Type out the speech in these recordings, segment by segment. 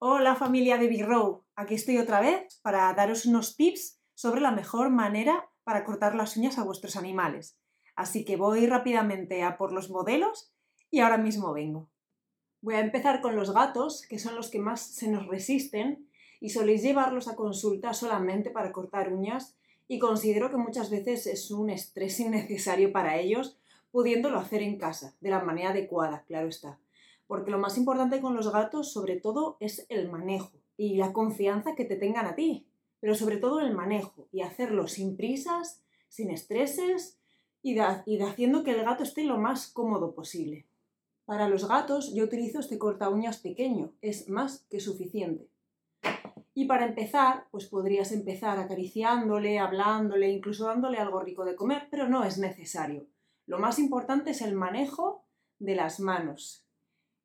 Hola familia de Big Row, aquí estoy otra vez para daros unos tips sobre la mejor manera para cortar las uñas a vuestros animales. Así que voy rápidamente a por los modelos y ahora mismo vengo. Voy a empezar con los gatos, que son los que más se nos resisten y soléis llevarlos a consulta solamente para cortar uñas y considero que muchas veces es un estrés innecesario para ellos pudiéndolo hacer en casa, de la manera adecuada, claro está porque lo más importante con los gatos sobre todo es el manejo y la confianza que te tengan a ti, pero sobre todo el manejo y hacerlo sin prisas, sin estreses y, de, haciendo que el gato esté lo más cómodo posible. Para los gatos yo utilizo este corta uñas pequeño, es más que suficiente. Y para empezar, pues podrías empezar acariciándole, hablándole, incluso dándole algo rico de comer, pero no es necesario. Lo más importante es el manejo de las manos,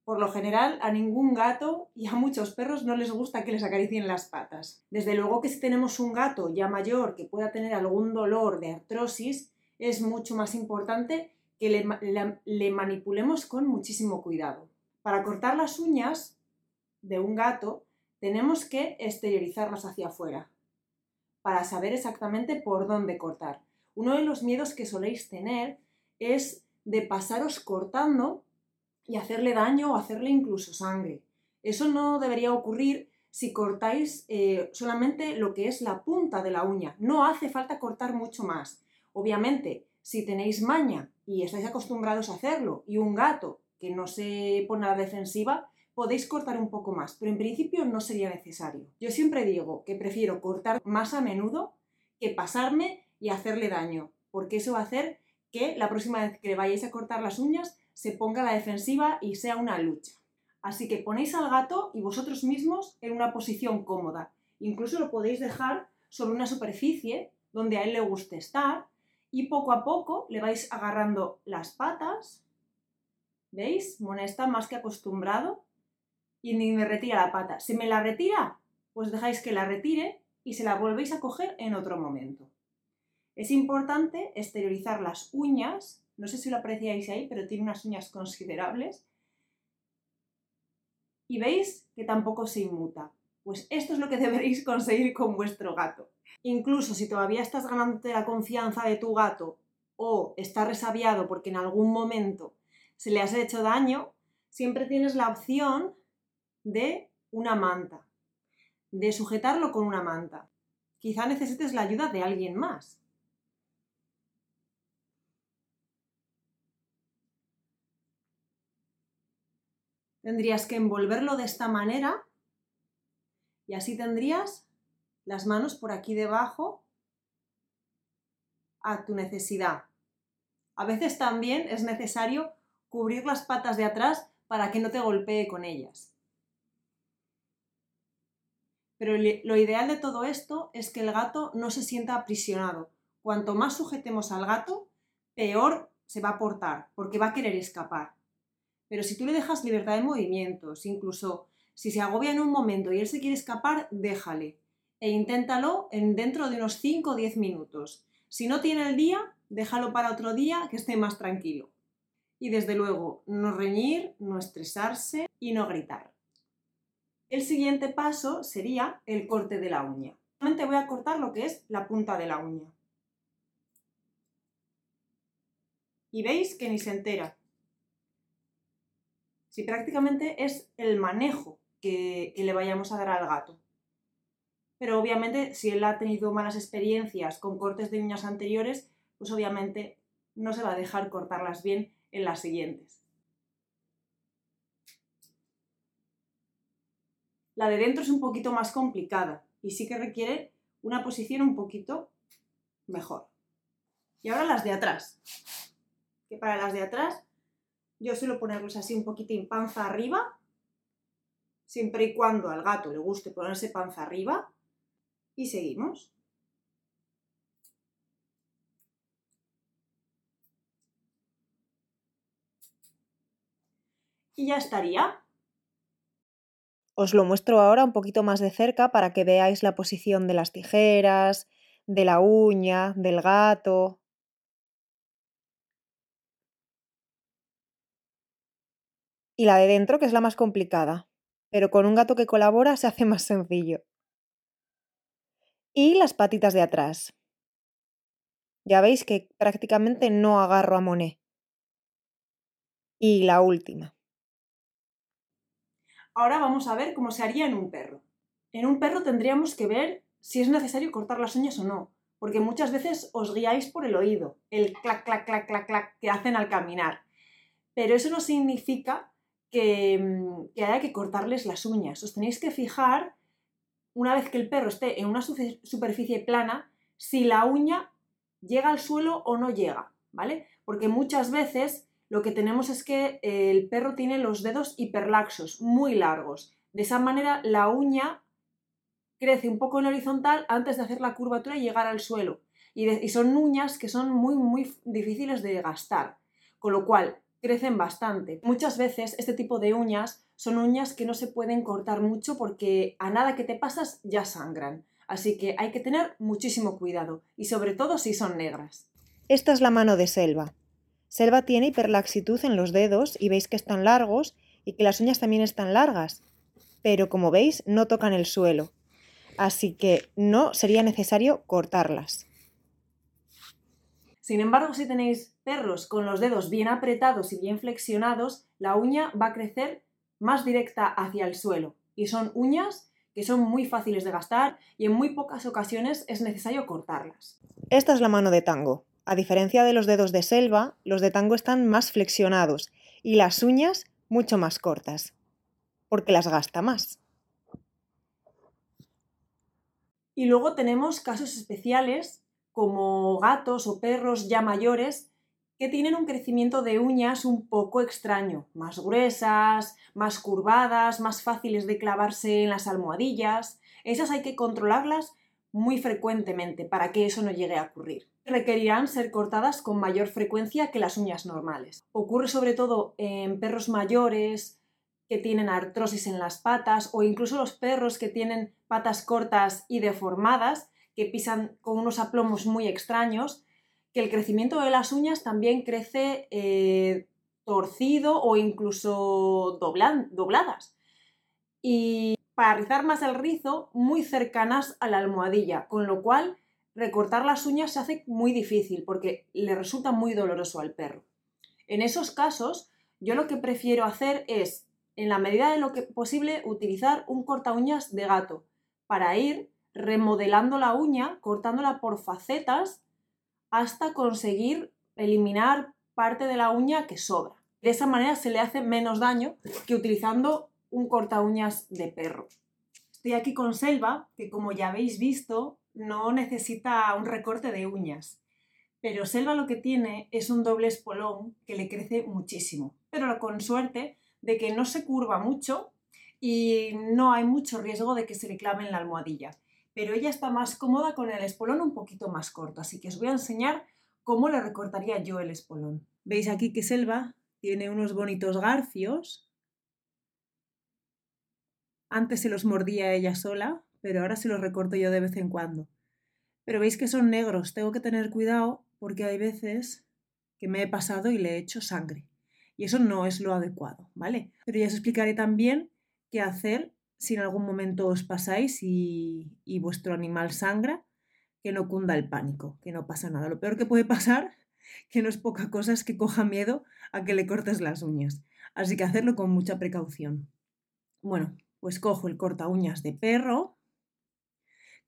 por lo general, a ningún gato y a muchos perros no les gusta que les acaricien las patas. Desde luego que si tenemos un gato ya mayor que pueda tener algún dolor de artrosis, es mucho más importante que le, manipulemos con muchísimo cuidado. Para cortar las uñas de un gato, tenemos que exteriorizarlas hacia afuera, para saber exactamente por dónde cortar. Uno de los miedos que soléis tener es de pasaros cortando y hacerle daño o hacerle incluso sangre. Eso no debería ocurrir si cortáis eh, solamente lo que es la punta de la uña. No hace falta cortar mucho más. Obviamente, si tenéis maña y estáis acostumbrados a hacerlo y un gato que no se pone a la defensiva, podéis cortar un poco más, pero en principio no sería necesario. Yo siempre digo que prefiero cortar más a menudo que pasarme y hacerle daño, porque eso va a hacer que la próxima vez que le vayáis a cortar las uñas se ponga a la defensiva y sea una lucha. Así que ponéis al gato y vosotros mismos en una posición cómoda. Incluso lo podéis dejar sobre una superficie donde a él le guste estar y poco a poco le vais agarrando las patas. ¿Veis? Mona está más que acostumbrado y ni me retira la pata. Si me la retira, pues dejáis que la retire y se la volvéis a coger en otro momento. Es importante exteriorizar las uñas no sé si lo apreciáis ahí, pero tiene unas uñas considerables. Y veis que tampoco se inmuta. Pues esto es lo que deberéis conseguir con vuestro gato. Incluso si todavía estás ganándote la confianza de tu gato o está resabiado porque en algún momento se le has hecho daño, siempre tienes la opción de una manta, de sujetarlo con una manta. Quizá necesites la ayuda de alguien más. Tendrías que envolverlo de esta manera y así tendrías las manos por aquí debajo a tu necesidad. A veces también es necesario cubrir las patas de atrás para que no te golpee con ellas. Pero lo ideal de todo esto es que el gato no se sienta aprisionado. Cuanto más sujetemos al gato, peor se va a portar, porque va a querer escapar. Pero si tú le dejas libertad de movimientos, incluso si se agobia en un momento y él se quiere escapar, déjale. E inténtalo en dentro de unos 5 o 10 minutos. Si no tiene el día, déjalo para otro día que esté más tranquilo. Y desde luego, no reñir, no estresarse y no gritar. El siguiente paso sería el corte de la uña. Solamente voy a cortar lo que es la punta de la uña. Y veis que ni se entera si prácticamente es el manejo que, le vayamos a dar al gato. Pero obviamente si él ha tenido malas experiencias con cortes de uñas anteriores, pues obviamente no se va a dejar cortarlas bien en las siguientes. La de dentro es un poquito más complicada y sí que requiere una posición un poquito mejor. Y ahora las de atrás. Que para las de atrás yo suelo ponerlos así un poquitín panza arriba, siempre y cuando al gato le guste ponerse panza arriba. Y seguimos. Y ya estaría. Os lo muestro ahora un poquito más de cerca para que veáis la posición de las tijeras, de la uña, del gato. Y la de dentro, que es la más complicada. pero con un gato que colabora se hace más sencillo. Y las patitas de atrás. Ya veis que prácticamente no agarro a Monet. Y la última. Ahora vamos a ver cómo se haría en un perro. En un perro tendríamos que ver si es necesario cortar las uñas o no, porque muchas veces os guiáis por el oído, el clac, clac, clac, clac, clac que hacen al caminar. Pero eso no significa que, mm, que haya que cortarles las uñas. Os tenéis que fijar, una vez que el perro esté en una superficie plana, si la uña llega al suelo o no llega, ¿vale? Porque muchas veces lo que tenemos es que el perro tiene los dedos hiperlaxos, muy largos. De esa manera la uña crece un poco en horizontal antes de hacer la curvatura y llegar al suelo. Y, son uñas que son muy, muy difíciles de gastar. Con lo cual, crecen bastante. Muchas veces este tipo de uñas son uñas que no se pueden cortar mucho porque a nada que te pasas ya sangran. Así que hay que tener muchísimo cuidado y sobre todo si son negras. Esta es la mano de Selva. Selva tiene hiperlaxitud en los dedos y veis que están largos y que las uñas también están largas, pero como veis no tocan el suelo, así que no sería necesario cortarlas. Sin embargo, si tenéis perros con los dedos bien apretados y bien flexionados, la uña va a crecer más directa hacia el suelo y son uñas que son muy fáciles de gastar y en muy pocas ocasiones es necesario cortarlas. Esta es la mano de tango. A diferencia de los dedos de selva, los de tango están más flexionados y las uñas mucho más cortas, porque las gasta más. Y luego tenemos casos especiales como gatos o perros ya mayores que tienen un crecimiento de uñas un poco extraño, más gruesas, más curvadas, más fáciles de clavarse en las almohadillas. Esas hay que controlarlas muy frecuentemente para que eso no llegue a ocurrir. Requerirán ser cortadas con mayor frecuencia que las uñas normales. Ocurre sobre todo en perros mayores que tienen artrosis en las patas o incluso los perros que tienen patas cortas y deformadas, que pisan con unos aplomos muy extraños, que el crecimiento de las uñas también crece eh, torcido o incluso dobladas. Y para rizar más el rizo muy cercanas a la almohadilla, con lo cual recortar las uñas se hace muy difícil porque le resulta muy doloroso al perro. En esos casos, yo lo que prefiero hacer es, en la medida de lo que posible, utilizar un corta uñas de gato para ir remodelando la uña, cortándola por facetas hasta conseguir eliminar parte de la uña que sobra. De esa manera se le hace menos daño que utilizando un corta uñas de perro. Estoy aquí con Selva, que como ya habéis visto, no necesita un recorte de uñas. Pero Selva lo que tiene es un doble espolón que le crece muchísimo, pero con suerte de que no se curva mucho y no hay mucho riesgo de que se le clave en la almohadilla. Pero ella está más cómoda con el espolón un poquito más corto, así que os voy a enseñar cómo le recortaría yo el espolón. Veis aquí que Selva tiene unos bonitos garfios antes se los mordía ella sola, pero ahora se los recorto yo de vez en cuando. Pero veis que son negros, tengo que tener cuidado porque hay veces que me he pasado y le he hecho sangre. Y eso no es lo adecuado, ¿vale? Pero ya os explicaré también qué hacer si en algún momento os pasáis y, y vuestro animal sangra, que no cunda el pánico, que no pasa nada. Lo peor que puede pasar, que no es poca cosa, es que coja miedo a que le cortes las uñas. Así que hacerlo con mucha precaución. Bueno, pues cojo el corta uñas de perro,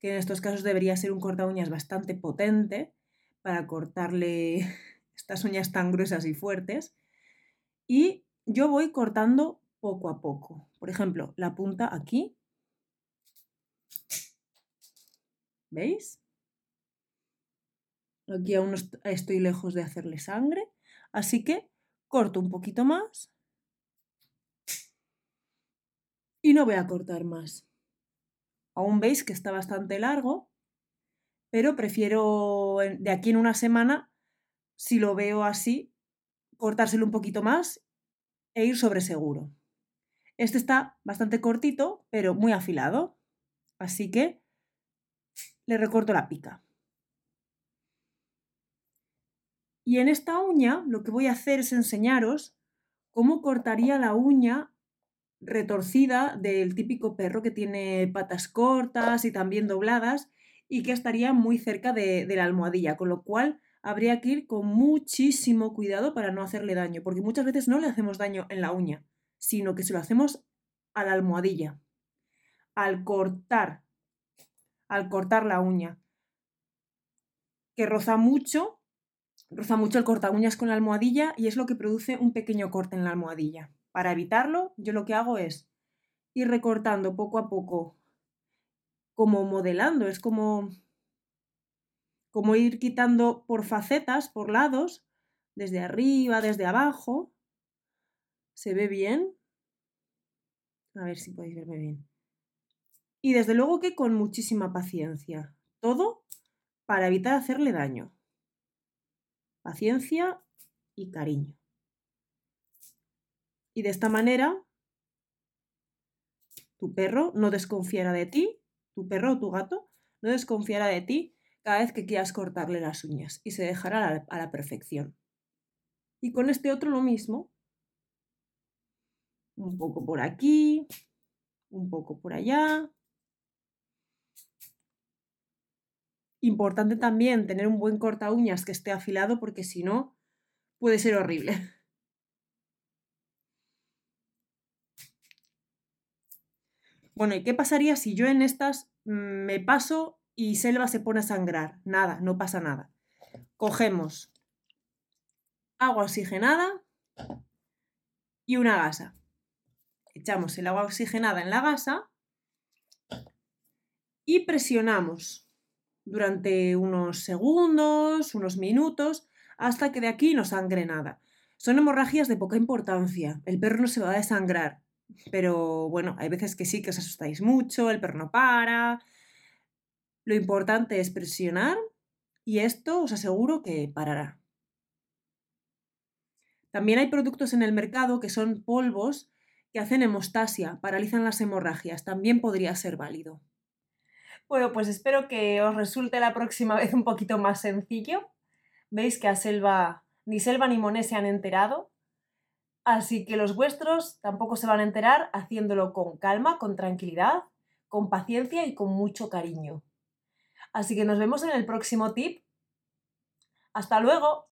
que en estos casos debería ser un corta uñas bastante potente para cortarle estas uñas tan gruesas y fuertes. Y yo voy cortando poco a poco. Por ejemplo, la punta aquí. ¿Veis? Aquí aún estoy lejos de hacerle sangre, así que corto un poquito más y no voy a cortar más. Aún veis que está bastante largo, pero prefiero de aquí en una semana, si lo veo así, cortárselo un poquito más e ir sobre seguro. Este está bastante cortito, pero muy afilado, así que le recorto la pica. Y en esta uña lo que voy a hacer es enseñaros cómo cortaría la uña retorcida del típico perro que tiene patas cortas y también dobladas y que estaría muy cerca de, de la almohadilla, con lo cual habría que ir con muchísimo cuidado para no hacerle daño, porque muchas veces no le hacemos daño en la uña, sino que se lo hacemos a la almohadilla, al cortar, al cortar la uña, que roza mucho, roza mucho el corta uñas con la almohadilla y es lo que produce un pequeño corte en la almohadilla. Para evitarlo, yo lo que hago es ir recortando poco a poco, como modelando, es como como ir quitando por facetas, por lados, desde arriba, desde abajo. ¿Se ve bien? A ver si podéis verme bien. Y desde luego que con muchísima paciencia. Todo para evitar hacerle daño. Paciencia y cariño. Y de esta manera, tu perro no desconfiará de ti, tu perro o tu gato no desconfiará de ti cada vez que quieras cortarle las uñas y se dejará a la, perfección. Y con este otro lo mismo. Un poco por aquí, un poco por allá. Importante también tener un buen corta uñas que esté afilado porque si no puede ser horrible. Bueno, ¿y qué pasaría si yo en estas mm, me paso y Selva se pone a sangrar. Nada, no pasa nada. Cogemos agua oxigenada y una gasa. Echamos el agua oxigenada en la gasa y presionamos durante unos segundos, unos minutos, hasta que de aquí no sangre nada. Son hemorragias de poca importancia. El perro no se va a desangrar. Pero bueno, hay veces que sí que os asustáis mucho, el perro no para, lo importante es presionar y esto os aseguro que parará. También hay productos en el mercado que son polvos que hacen hemostasia, paralizan las hemorragias. También podría ser válido. Bueno, pues espero que os resulte la próxima vez un poquito más sencillo. Veis que a Selva ni Selva ni Monet se han enterado. Así que los vuestros tampoco se van a enterar haciéndolo con calma, con tranquilidad, con paciencia y con mucho cariño. Así que nos vemos en el próximo tip. Hasta luego.